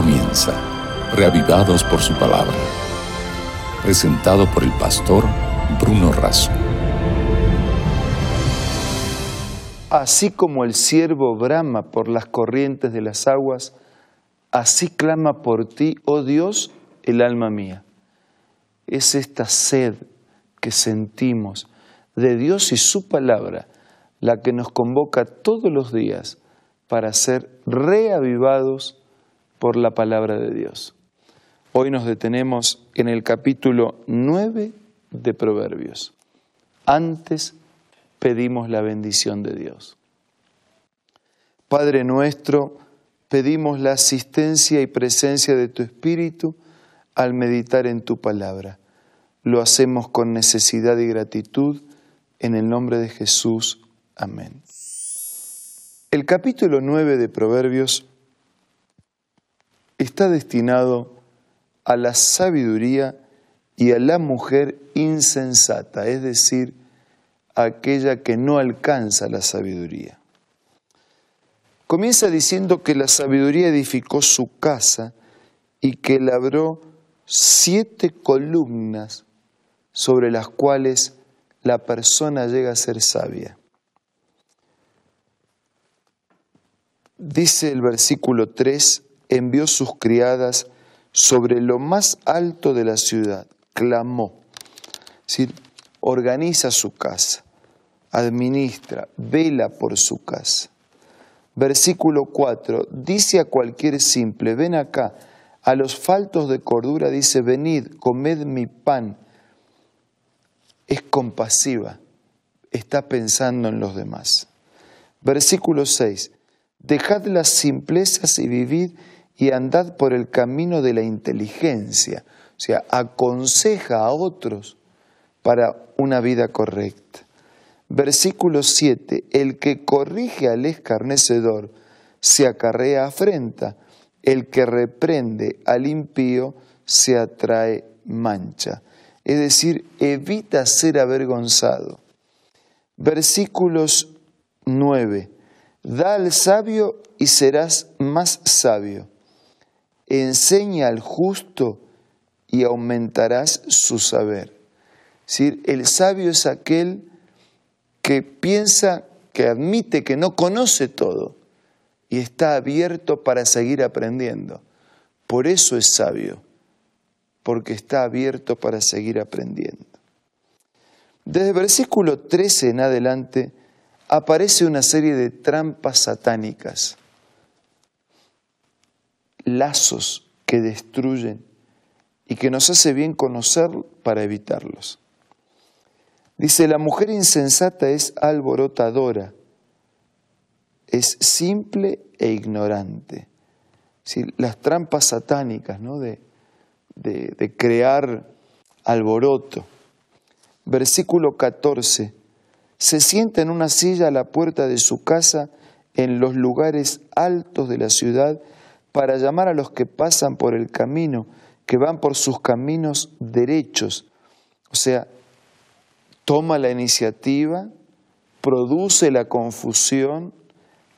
comienza, reavivados por su palabra. Presentado por el pastor Bruno Razo. Así como el siervo brama por las corrientes de las aguas, así clama por ti, oh Dios, el alma mía. Es esta sed que sentimos de Dios y su palabra la que nos convoca todos los días para ser reavivados por la palabra de Dios. Hoy nos detenemos en el capítulo 9 de Proverbios. Antes pedimos la bendición de Dios. Padre nuestro, pedimos la asistencia y presencia de tu Espíritu al meditar en tu palabra. Lo hacemos con necesidad y gratitud en el nombre de Jesús. Amén. El capítulo 9 de Proverbios está destinado a la sabiduría y a la mujer insensata, es decir, aquella que no alcanza la sabiduría. Comienza diciendo que la sabiduría edificó su casa y que labró siete columnas sobre las cuales la persona llega a ser sabia. Dice el versículo 3, envió sus criadas sobre lo más alto de la ciudad, clamó. Es organiza su casa, administra, vela por su casa. Versículo 4, dice a cualquier simple, ven acá, a los faltos de cordura dice, venid, comed mi pan. Es compasiva, está pensando en los demás. Versículo 6, dejad las simplezas y vivid y andad por el camino de la inteligencia, o sea, aconseja a otros para una vida correcta. Versículo 7, el que corrige al escarnecedor se acarrea afrenta, el que reprende al impío se atrae mancha. Es decir, evita ser avergonzado. Versículos 9, da al sabio y serás más sabio enseña al justo y aumentarás su saber. Es decir, el sabio es aquel que piensa, que admite que no conoce todo y está abierto para seguir aprendiendo. Por eso es sabio, porque está abierto para seguir aprendiendo. Desde el versículo 13 en adelante aparece una serie de trampas satánicas lazos que destruyen y que nos hace bien conocer para evitarlos. Dice, la mujer insensata es alborotadora, es simple e ignorante. las trampas satánicas ¿no? de, de, de crear alboroto. Versículo 14, se sienta en una silla a la puerta de su casa en los lugares altos de la ciudad para llamar a los que pasan por el camino, que van por sus caminos derechos. O sea, toma la iniciativa, produce la confusión,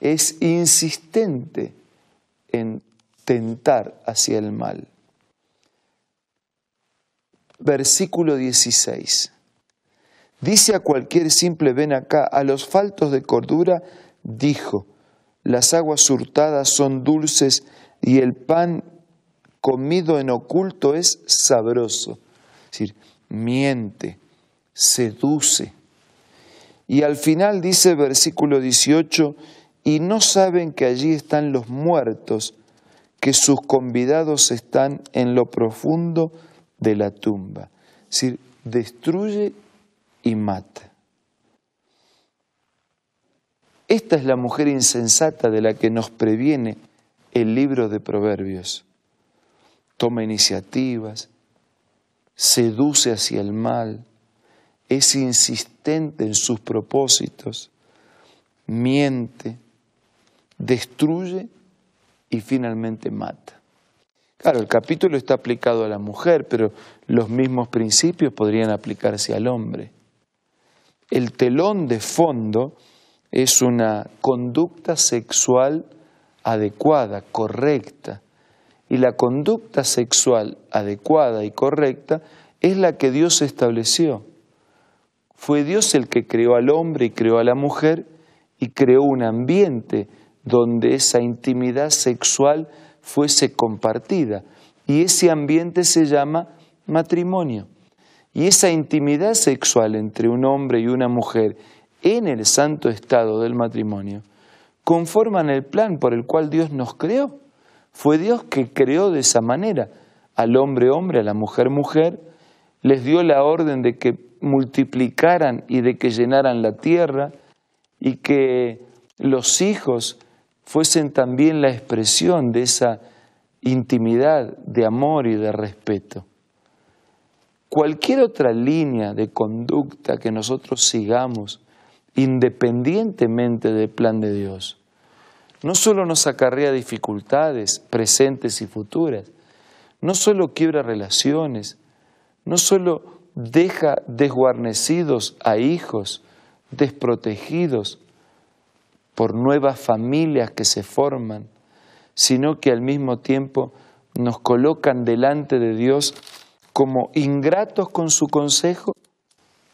es insistente en tentar hacia el mal. Versículo 16. Dice a cualquier simple ven acá, a los faltos de cordura, dijo, las aguas hurtadas son dulces y el pan comido en oculto es sabroso. Es decir, miente, seduce. Y al final dice versículo 18, y no saben que allí están los muertos, que sus convidados están en lo profundo de la tumba. Es decir, destruye y mata. Esta es la mujer insensata de la que nos previene el libro de Proverbios. Toma iniciativas, seduce hacia el mal, es insistente en sus propósitos, miente, destruye y finalmente mata. Claro, el capítulo está aplicado a la mujer, pero los mismos principios podrían aplicarse al hombre. El telón de fondo es una conducta sexual adecuada, correcta, y la conducta sexual adecuada y correcta es la que Dios estableció. Fue Dios el que creó al hombre y creó a la mujer y creó un ambiente donde esa intimidad sexual fuese compartida. Y ese ambiente se llama matrimonio. Y esa intimidad sexual entre un hombre y una mujer en el santo estado del matrimonio conforman el plan por el cual Dios nos creó. Fue Dios que creó de esa manera al hombre hombre, a la mujer mujer, les dio la orden de que multiplicaran y de que llenaran la tierra y que los hijos fuesen también la expresión de esa intimidad de amor y de respeto. Cualquier otra línea de conducta que nosotros sigamos, independientemente del plan de Dios, no solo nos acarrea dificultades presentes y futuras, no solo quiebra relaciones, no solo deja desguarnecidos a hijos desprotegidos por nuevas familias que se forman, sino que al mismo tiempo nos colocan delante de Dios como ingratos con su consejo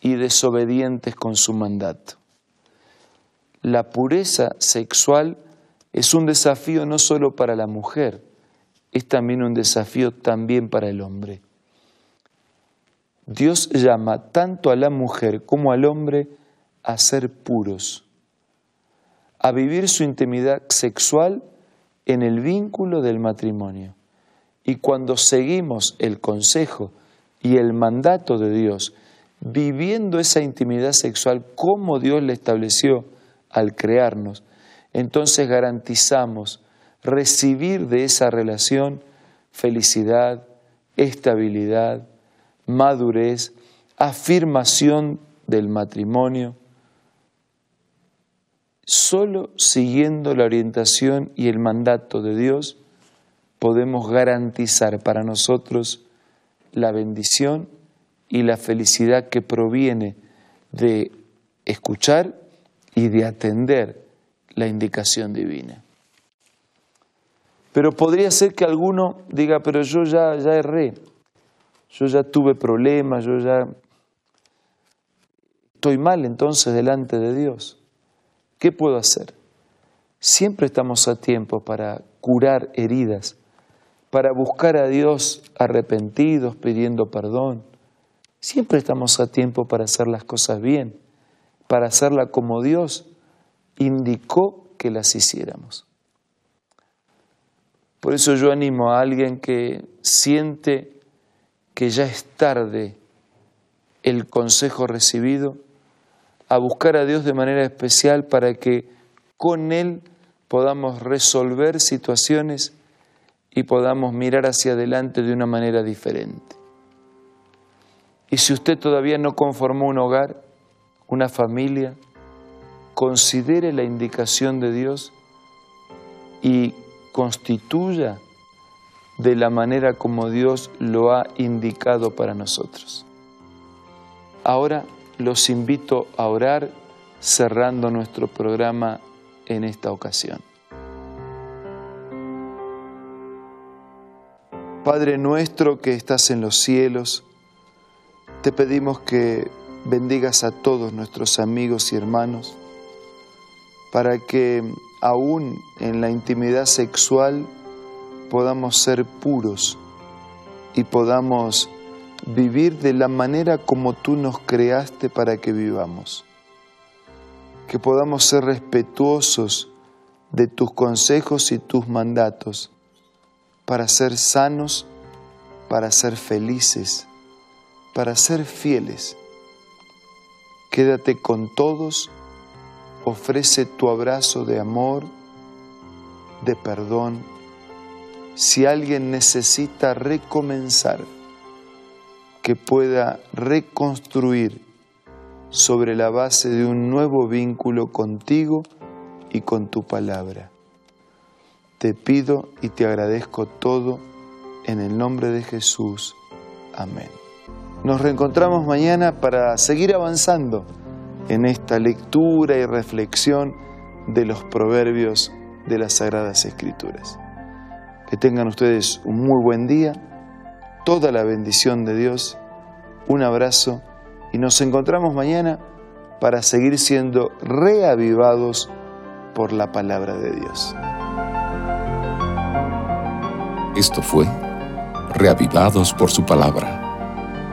y desobedientes con su mandato. La pureza sexual es un desafío no solo para la mujer, es también un desafío también para el hombre. Dios llama tanto a la mujer como al hombre a ser puros, a vivir su intimidad sexual en el vínculo del matrimonio. Y cuando seguimos el consejo y el mandato de Dios, viviendo esa intimidad sexual como Dios le estableció al crearnos, entonces garantizamos recibir de esa relación felicidad, estabilidad, madurez, afirmación del matrimonio, solo siguiendo la orientación y el mandato de Dios podemos garantizar para nosotros la bendición y la felicidad que proviene de escuchar y de atender la indicación divina. Pero podría ser que alguno diga, pero yo ya, ya erré, yo ya tuve problemas, yo ya estoy mal entonces delante de Dios. ¿Qué puedo hacer? Siempre estamos a tiempo para curar heridas, para buscar a Dios arrepentidos, pidiendo perdón. Siempre estamos a tiempo para hacer las cosas bien, para hacerlas como Dios indicó que las hiciéramos. Por eso yo animo a alguien que siente que ya es tarde el consejo recibido, a buscar a Dios de manera especial para que con Él podamos resolver situaciones y podamos mirar hacia adelante de una manera diferente. Y si usted todavía no conformó un hogar, una familia, considere la indicación de Dios y constituya de la manera como Dios lo ha indicado para nosotros. Ahora los invito a orar cerrando nuestro programa en esta ocasión. Padre nuestro que estás en los cielos, te pedimos que bendigas a todos nuestros amigos y hermanos para que aún en la intimidad sexual podamos ser puros y podamos vivir de la manera como tú nos creaste para que vivamos. Que podamos ser respetuosos de tus consejos y tus mandatos para ser sanos, para ser felices, para ser fieles. Quédate con todos, ofrece tu abrazo de amor, de perdón, si alguien necesita recomenzar, que pueda reconstruir sobre la base de un nuevo vínculo contigo y con tu palabra. Te pido y te agradezco todo en el nombre de Jesús. Amén. Nos reencontramos mañana para seguir avanzando en esta lectura y reflexión de los proverbios de las Sagradas Escrituras. Que tengan ustedes un muy buen día, toda la bendición de Dios, un abrazo y nos encontramos mañana para seguir siendo reavivados por la palabra de Dios. Esto fue Reavivados por su palabra,